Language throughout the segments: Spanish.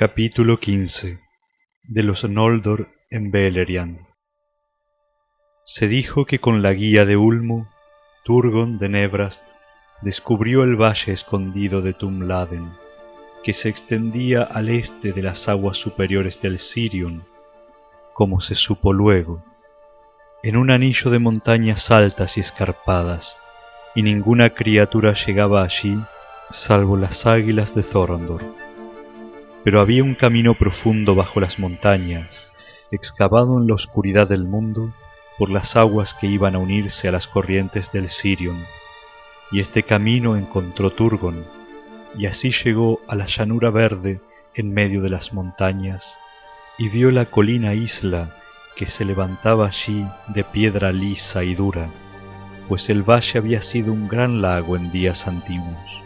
Capítulo XV de los Noldor en Beleriand Se dijo que con la guía de Ulmo, Turgon de Nebrast descubrió el valle escondido de Tumladen, que se extendía al este de las aguas superiores del Sirion, como se supo luego, en un anillo de montañas altas y escarpadas, y ninguna criatura llegaba allí salvo las águilas de Thorondor. Pero había un camino profundo bajo las montañas, excavado en la oscuridad del mundo por las aguas que iban a unirse a las corrientes del Sirion, y este camino encontró Turgon, y así llegó a la llanura verde en medio de las montañas, y vio la colina isla que se levantaba allí de piedra lisa y dura, pues el valle había sido un gran lago en días antiguos.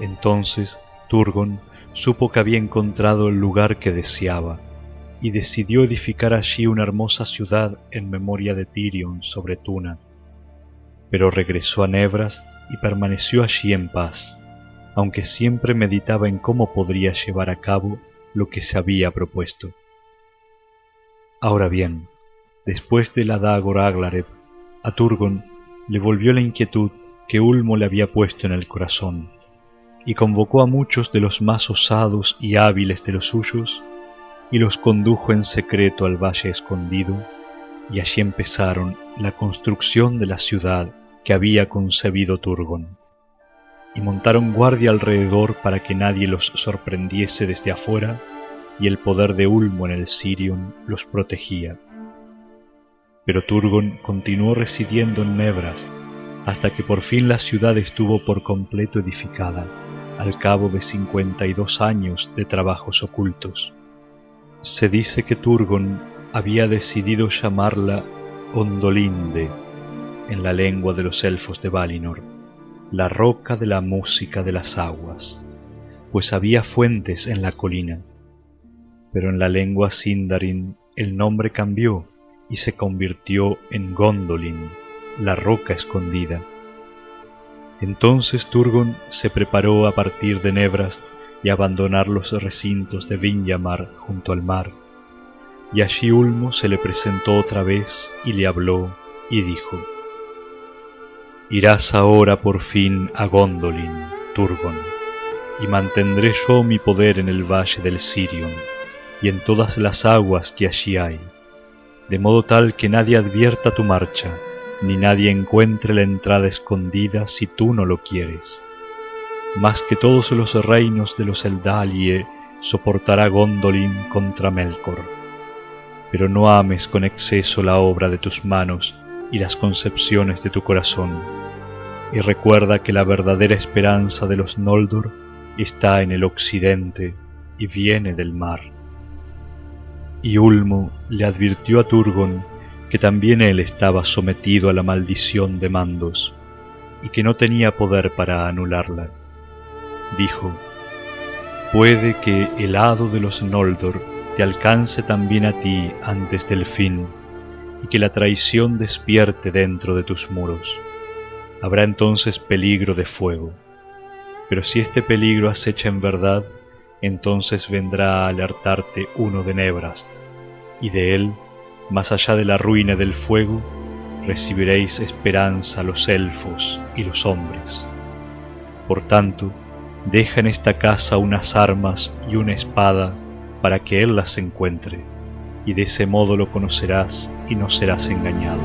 Entonces Turgon supo que había encontrado el lugar que deseaba, y decidió edificar allí una hermosa ciudad en memoria de Tirion sobre Tuna. Pero regresó a Nebras y permaneció allí en paz, aunque siempre meditaba en cómo podría llevar a cabo lo que se había propuesto. Ahora bien, después de la Dagor Aglareb, a Turgon le volvió la inquietud que Ulmo le había puesto en el corazón, y convocó a muchos de los más osados y hábiles de los suyos, y los condujo en secreto al valle escondido, y allí empezaron la construcción de la ciudad que había concebido Turgon. Y montaron guardia alrededor para que nadie los sorprendiese desde afuera, y el poder de Ulmo en el Sirion los protegía. Pero Turgon continuó residiendo en Nebras hasta que por fin la ciudad estuvo por completo edificada al cabo de cincuenta y dos años de trabajos ocultos. Se dice que Turgon había decidido llamarla Ondolinde, en la lengua de los elfos de Valinor, la roca de la música de las aguas, pues había fuentes en la colina. Pero en la lengua Sindarin el nombre cambió y se convirtió en Gondolin, la roca escondida entonces Turgon se preparó a partir de Nebrast y abandonar los recintos de Vinyamar junto al mar. Y allí Ulmo se le presentó otra vez y le habló y dijo, Irás ahora por fin a Gondolin, Turgon, y mantendré yo mi poder en el valle del Sirion y en todas las aguas que allí hay, de modo tal que nadie advierta tu marcha ni nadie encuentre la entrada escondida si tú no lo quieres. Más que todos los reinos de los Eldalie soportará Gondolin contra Melkor. Pero no ames con exceso la obra de tus manos y las concepciones de tu corazón, y recuerda que la verdadera esperanza de los Noldor está en el occidente y viene del mar. Y Ulmo le advirtió a Turgon que también él estaba sometido a la maldición de Mandos y que no tenía poder para anularla. Dijo, puede que el hado de los Noldor te alcance también a ti antes del fin y que la traición despierte dentro de tus muros. Habrá entonces peligro de fuego. Pero si este peligro acecha en verdad, entonces vendrá a alertarte uno de Nebrast, y de él más allá de la ruina del fuego, recibiréis esperanza los elfos y los hombres. Por tanto, deja en esta casa unas armas y una espada para que él las encuentre, y de ese modo lo conocerás y no serás engañado.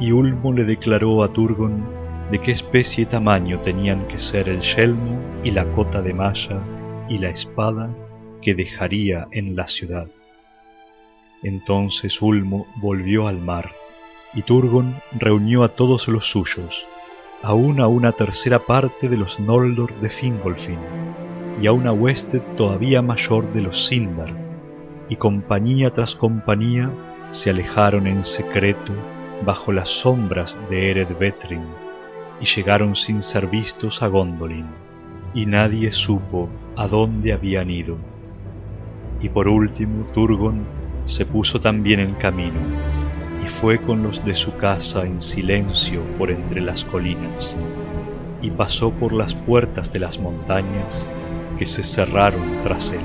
Y Ulmo le declaró a Turgon de qué especie y tamaño tenían que ser el yelmo y la cota de malla y la espada que dejaría en la ciudad. Entonces Ulmo volvió al mar, y Turgon reunió a todos los suyos, aún a una tercera parte de los Noldor de Fingolfin, y a una hueste todavía mayor de los Sindar, y compañía tras compañía se alejaron en secreto bajo las sombras de Eredbetrin, y llegaron sin ser vistos a Gondolin, y nadie supo a dónde habían ido. Y por último Turgon se puso también en camino y fue con los de su casa en silencio por entre las colinas y pasó por las puertas de las montañas que se cerraron tras él.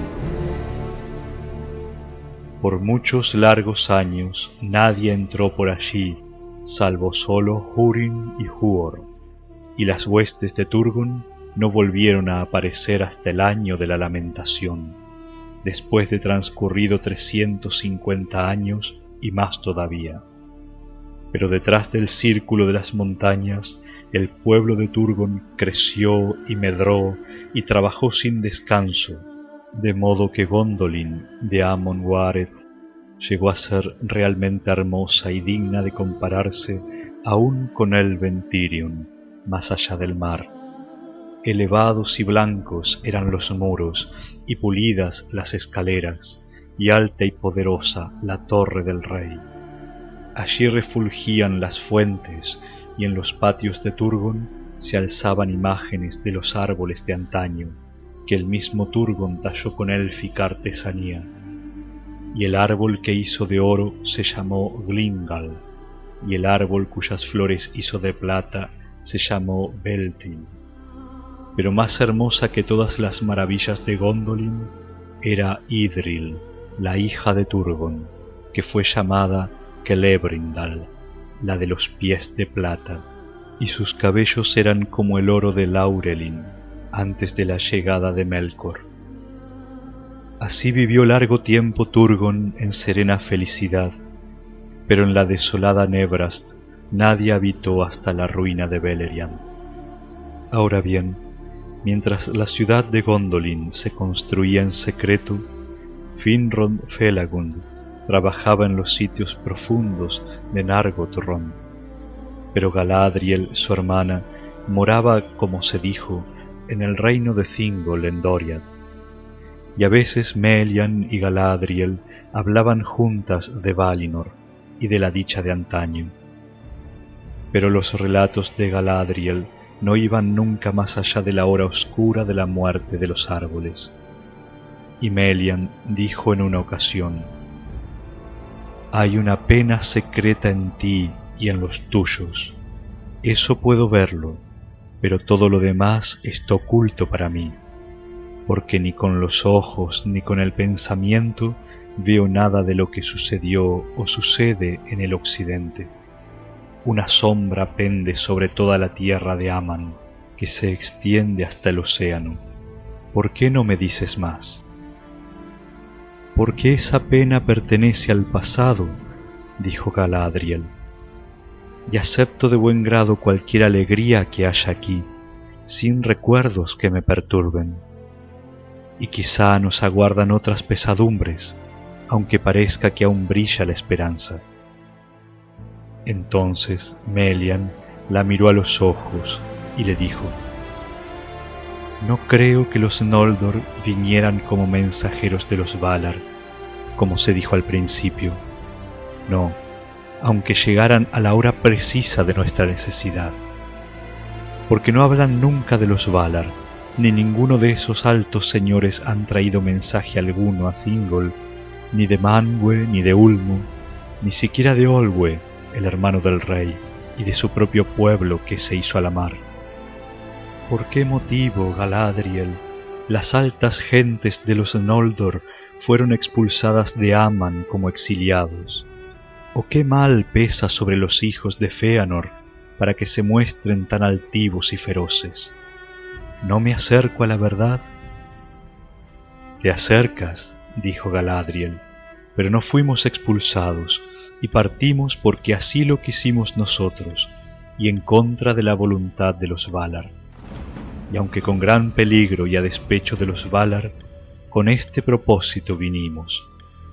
Por muchos largos años nadie entró por allí, salvo solo Hurin y Huor, y las huestes de Turgon no volvieron a aparecer hasta el año de la lamentación, después de transcurrido trescientos cincuenta años y más todavía. Pero detrás del círculo de las montañas, el pueblo de Turgon creció y medró y trabajó sin descanso, de modo que Gondolin de Amon Wared llegó a ser realmente hermosa y digna de compararse aún con el Ventirion, más allá del mar. Elevados y blancos eran los muros, y pulidas las escaleras, y alta y poderosa la torre del rey. Allí refulgían las fuentes, y en los patios de Turgon se alzaban imágenes de los árboles de antaño, que el mismo Turgon talló con élfica artesanía. Y el árbol que hizo de oro se llamó Glingal, y el árbol cuyas flores hizo de plata se llamó Beltin pero más hermosa que todas las maravillas de Gondolin era Idril, la hija de Turgon, que fue llamada Celebrindal, la de los pies de plata, y sus cabellos eran como el oro de Laurelin antes de la llegada de Melkor. Así vivió largo tiempo Turgon en serena felicidad, pero en la desolada Nebrast nadie habitó hasta la ruina de Beleriand. Ahora bien, Mientras la ciudad de Gondolin se construía en secreto, Finrod Felagund trabajaba en los sitios profundos de Nargothrond. Pero Galadriel, su hermana, moraba, como se dijo, en el reino de Thingol en Doriath. Y a veces Melian y Galadriel hablaban juntas de Valinor y de la dicha de antaño. Pero los relatos de Galadriel no iban nunca más allá de la hora oscura de la muerte de los árboles. Y Melian dijo en una ocasión, Hay una pena secreta en ti y en los tuyos. Eso puedo verlo, pero todo lo demás está oculto para mí, porque ni con los ojos ni con el pensamiento veo nada de lo que sucedió o sucede en el occidente. Una sombra pende sobre toda la tierra de Aman, que se extiende hasta el océano. ¿Por qué no me dices más? Porque esa pena pertenece al pasado, dijo Galadriel, y acepto de buen grado cualquier alegría que haya aquí, sin recuerdos que me perturben. Y quizá nos aguardan otras pesadumbres, aunque parezca que aún brilla la esperanza. Entonces Melian la miró a los ojos y le dijo, No creo que los Noldor vinieran como mensajeros de los Valar, como se dijo al principio. No, aunque llegaran a la hora precisa de nuestra necesidad. Porque no hablan nunca de los Valar, ni ninguno de esos altos señores han traído mensaje alguno a Thingol, ni de Manwë, ni de Ulmo, ni siquiera de Olwe, el hermano del rey, y de su propio pueblo que se hizo a la mar. ¿Por qué motivo, Galadriel, las altas gentes de los Noldor fueron expulsadas de Aman como exiliados? ¿O qué mal pesa sobre los hijos de Feanor para que se muestren tan altivos y feroces? ¿No me acerco a la verdad? Te acercas, dijo Galadriel, pero no fuimos expulsados, y partimos porque así lo quisimos nosotros, y en contra de la voluntad de los Valar. Y aunque con gran peligro y a despecho de los Valar, con este propósito vinimos,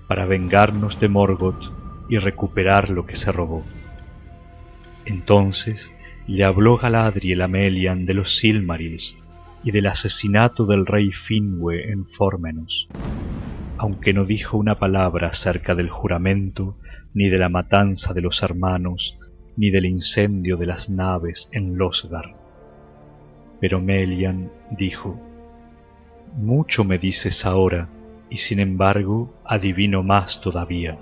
para vengarnos de Morgoth y recuperar lo que se robó. Entonces le habló Galadriel a Melian de los Silmarils y del asesinato del rey Finwë en Formenos, aunque no dijo una palabra acerca del juramento ni de la matanza de los hermanos, ni del incendio de las naves en Losgar. Pero Melian dijo, Mucho me dices ahora, y sin embargo adivino más todavía.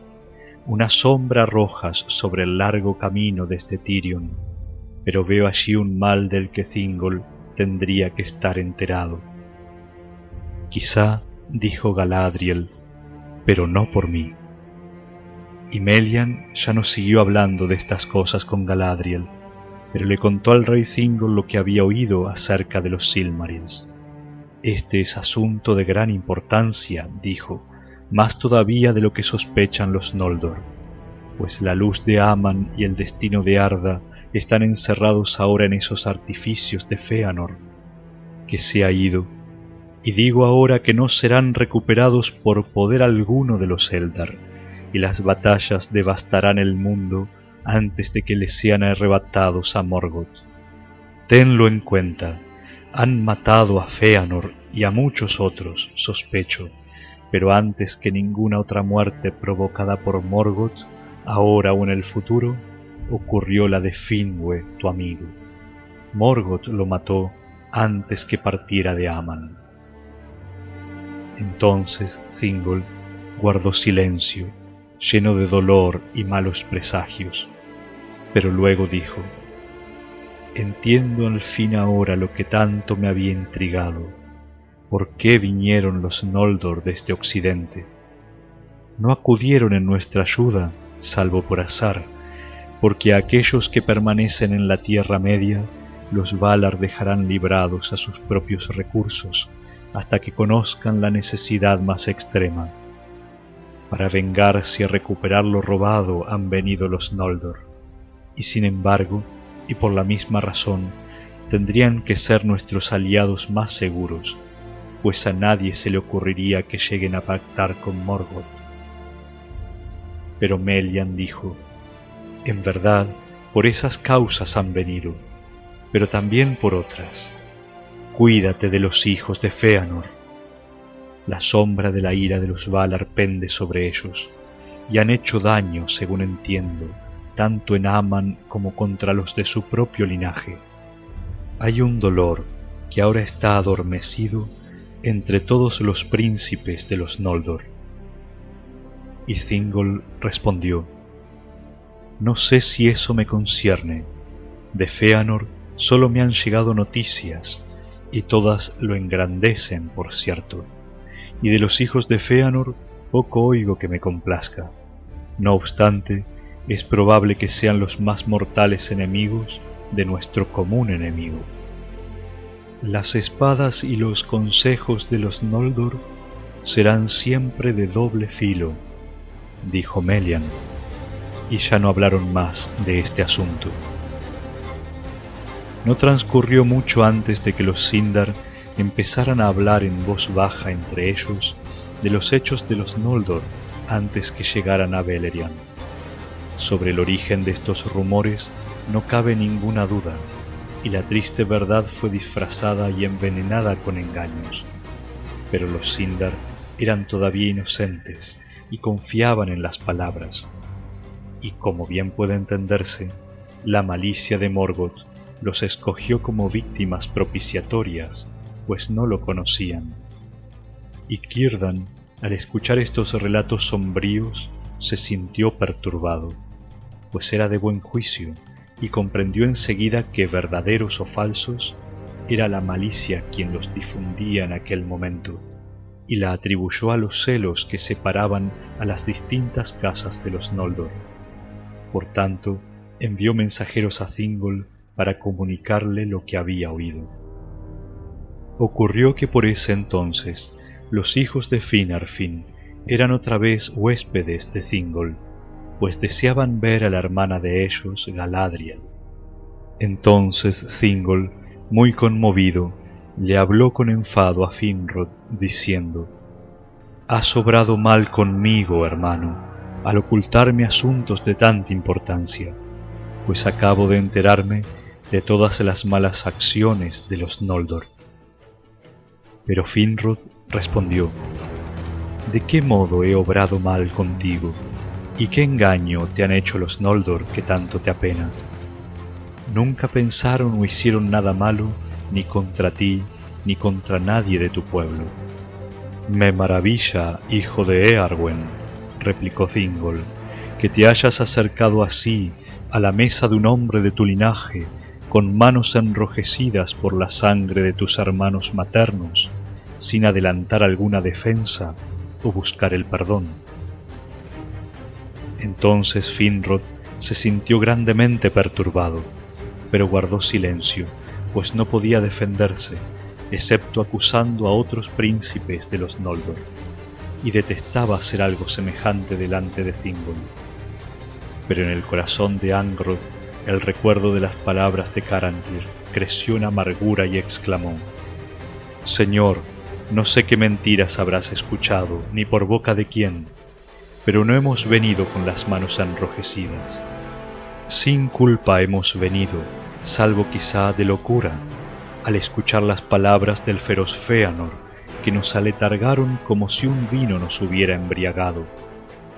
Una sombra arrojas sobre el largo camino desde Tirion, pero veo allí un mal del que Thingol tendría que estar enterado. Quizá, dijo Galadriel, pero no por mí. Y Melian ya no siguió hablando de estas cosas con Galadriel, pero le contó al rey Thingol lo que había oído acerca de los Silmarils. Este es asunto de gran importancia, dijo, más todavía de lo que sospechan los Noldor, pues la luz de Aman y el destino de Arda están encerrados ahora en esos artificios de Feanor, que se ha ido, y digo ahora que no serán recuperados por poder alguno de los Eldar, y las batallas devastarán el mundo antes de que les sean arrebatados a Morgoth. Tenlo en cuenta, han matado a Feanor y a muchos otros, sospecho, pero antes que ninguna otra muerte provocada por Morgoth, ahora o en el futuro, ocurrió la de Finwë, tu amigo. Morgoth lo mató antes que partiera de Aman. Entonces Thingol guardó silencio, lleno de dolor y malos presagios, pero luego dijo, Entiendo al fin ahora lo que tanto me había intrigado ¿Por qué vinieron los Noldor desde Occidente? No acudieron en nuestra ayuda, salvo por azar, porque a aquellos que permanecen en la Tierra Media, los Valar dejarán librados a sus propios recursos hasta que conozcan la necesidad más extrema. Para vengarse y recuperar lo robado han venido los Noldor, y sin embargo, y por la misma razón, tendrían que ser nuestros aliados más seguros pues a nadie se le ocurriría que lleguen a pactar con Morgoth. Pero Melian dijo, en verdad, por esas causas han venido, pero también por otras. Cuídate de los hijos de Feanor. La sombra de la ira de los Valar pende sobre ellos, y han hecho daño, según entiendo, tanto en Aman como contra los de su propio linaje. Hay un dolor que ahora está adormecido entre todos los príncipes de los Noldor. Y Thingol respondió, No sé si eso me concierne. De Feanor solo me han llegado noticias, y todas lo engrandecen, por cierto. Y de los hijos de Feanor poco oigo que me complazca. No obstante, es probable que sean los más mortales enemigos de nuestro común enemigo. Las espadas y los consejos de los Noldor serán siempre de doble filo, dijo Melian, y ya no hablaron más de este asunto. No transcurrió mucho antes de que los Sindar empezaran a hablar en voz baja entre ellos de los hechos de los Noldor antes que llegaran a Beleriand. Sobre el origen de estos rumores no cabe ninguna duda y la triste verdad fue disfrazada y envenenada con engaños. Pero los Sindar eran todavía inocentes y confiaban en las palabras. Y como bien puede entenderse, la malicia de Morgoth los escogió como víctimas propiciatorias, pues no lo conocían. Y Kirdan, al escuchar estos relatos sombríos, se sintió perturbado, pues era de buen juicio y comprendió enseguida que verdaderos o falsos era la malicia quien los difundía en aquel momento, y la atribuyó a los celos que separaban a las distintas casas de los Noldor. Por tanto, envió mensajeros a Thingol para comunicarle lo que había oído. Ocurrió que por ese entonces los hijos de Finarfin eran otra vez huéspedes de Thingol, pues deseaban ver a la hermana de ellos, Galadriel. Entonces Thingol, muy conmovido, le habló con enfado a Finrod, diciendo, Has obrado mal conmigo, hermano, al ocultarme asuntos de tanta importancia, pues acabo de enterarme de todas las malas acciones de los Noldor. Pero Finrod respondió, ¿De qué modo he obrado mal contigo? ¿Y qué engaño te han hecho los Noldor que tanto te apena? Nunca pensaron o hicieron nada malo ni contra ti ni contra nadie de tu pueblo. Me maravilla, hijo de Earwen, replicó Thingol, que te hayas acercado así a la mesa de un hombre de tu linaje, con manos enrojecidas por la sangre de tus hermanos maternos, sin adelantar alguna defensa o buscar el perdón. Entonces Finrod se sintió grandemente perturbado, pero guardó silencio, pues no podía defenderse, excepto acusando a otros príncipes de los Noldor, y detestaba hacer algo semejante delante de Thingol. Pero en el corazón de Angrod el recuerdo de las palabras de Carandir creció en amargura y exclamó, Señor, no sé qué mentiras habrás escuchado, ni por boca de quién, pero no hemos venido con las manos enrojecidas. Sin culpa hemos venido, salvo quizá de locura, al escuchar las palabras del feroz Feanor, que nos aletargaron como si un vino nos hubiera embriagado,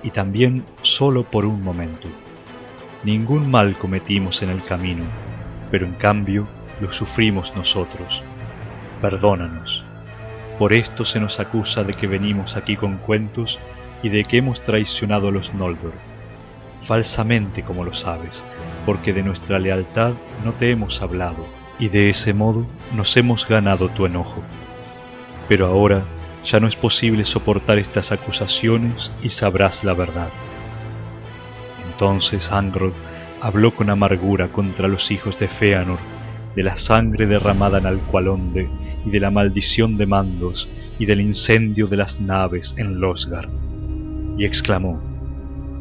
y también solo por un momento. Ningún mal cometimos en el camino, pero en cambio lo sufrimos nosotros. Perdónanos. Por esto se nos acusa de que venimos aquí con cuentos y de que hemos traicionado a los Noldor. Falsamente, como lo sabes, porque de nuestra lealtad no te hemos hablado, y de ese modo nos hemos ganado tu enojo. Pero ahora ya no es posible soportar estas acusaciones y sabrás la verdad. Entonces Angrod habló con amargura contra los hijos de Feanor, de la sangre derramada en Alcualonde, y de la maldición de Mandos, y del incendio de las naves en Losgar. Y exclamó,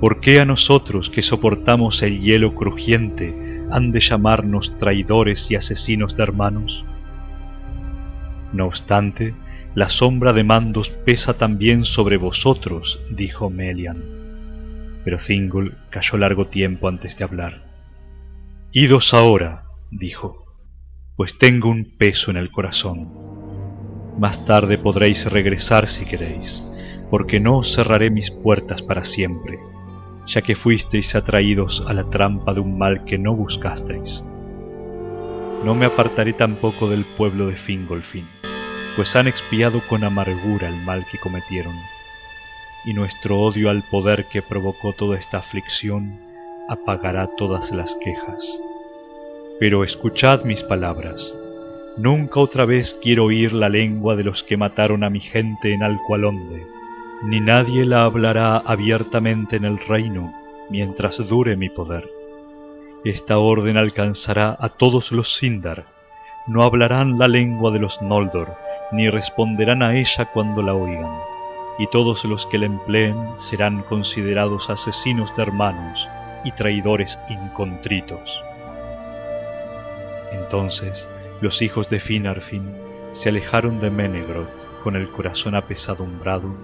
¿Por qué a nosotros que soportamos el hielo crujiente han de llamarnos traidores y asesinos de hermanos? No obstante, la sombra de Mandos pesa también sobre vosotros, dijo Melian pero Thingol cayó largo tiempo antes de hablar. Idos ahora, dijo, pues tengo un peso en el corazón. Más tarde podréis regresar si queréis, porque no os cerraré mis puertas para siempre, ya que fuisteis atraídos a la trampa de un mal que no buscasteis. No me apartaré tampoco del pueblo de Fingolfin, pues han expiado con amargura el mal que cometieron y nuestro odio al poder que provocó toda esta aflicción apagará todas las quejas. Pero escuchad mis palabras. Nunca otra vez quiero oír la lengua de los que mataron a mi gente en Alcualonde, ni nadie la hablará abiertamente en el reino mientras dure mi poder. Esta orden alcanzará a todos los Sindar, no hablarán la lengua de los Noldor, ni responderán a ella cuando la oigan y todos los que le empleen serán considerados asesinos de hermanos y traidores incontritos. Entonces los hijos de Finarfin se alejaron de Menegroth con el corazón apesadumbrado,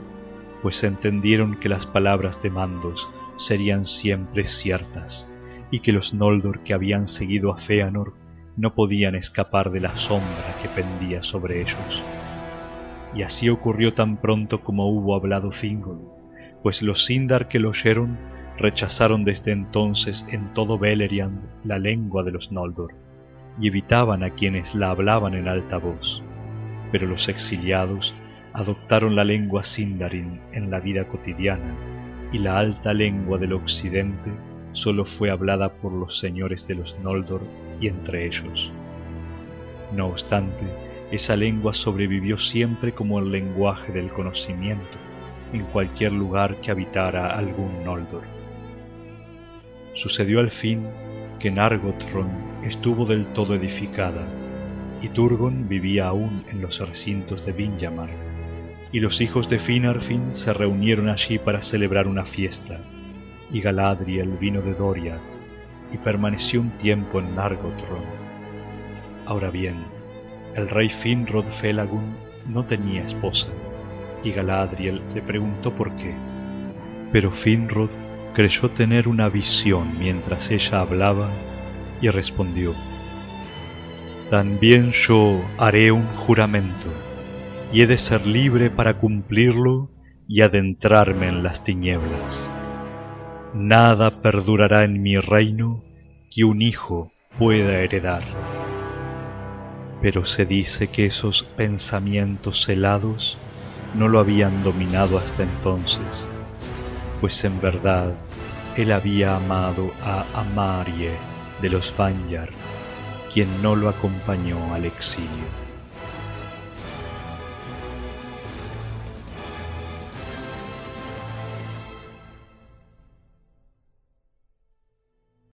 pues entendieron que las palabras de Mandos serían siempre ciertas, y que los Noldor que habían seguido a Feanor no podían escapar de la sombra que pendía sobre ellos. Y así ocurrió tan pronto como hubo hablado Thingol, pues los Sindar que lo oyeron rechazaron desde entonces en todo Beleriand la lengua de los Noldor, y evitaban a quienes la hablaban en alta voz. Pero los exiliados adoptaron la lengua Sindarin en la vida cotidiana, y la alta lengua del occidente sólo fue hablada por los señores de los Noldor y entre ellos. No obstante, esa lengua sobrevivió siempre como el lenguaje del conocimiento en cualquier lugar que habitara algún Noldor. Sucedió al fin que Nargothrond estuvo del todo edificada, y Turgon vivía aún en los recintos de Vinyamar, y los hijos de Finarfin se reunieron allí para celebrar una fiesta, y Galadriel vino de Doriath, y permaneció un tiempo en Nargothrond. Ahora bien, el rey Finrod Felagund no tenía esposa, y Galadriel le preguntó por qué. Pero Finrod creyó tener una visión mientras ella hablaba y respondió, También yo haré un juramento, y he de ser libre para cumplirlo y adentrarme en las tinieblas. Nada perdurará en mi reino que un hijo pueda heredar pero se dice que esos pensamientos helados no lo habían dominado hasta entonces, pues en verdad él había amado a Amarie de los Vanyar, quien no lo acompañó al exilio.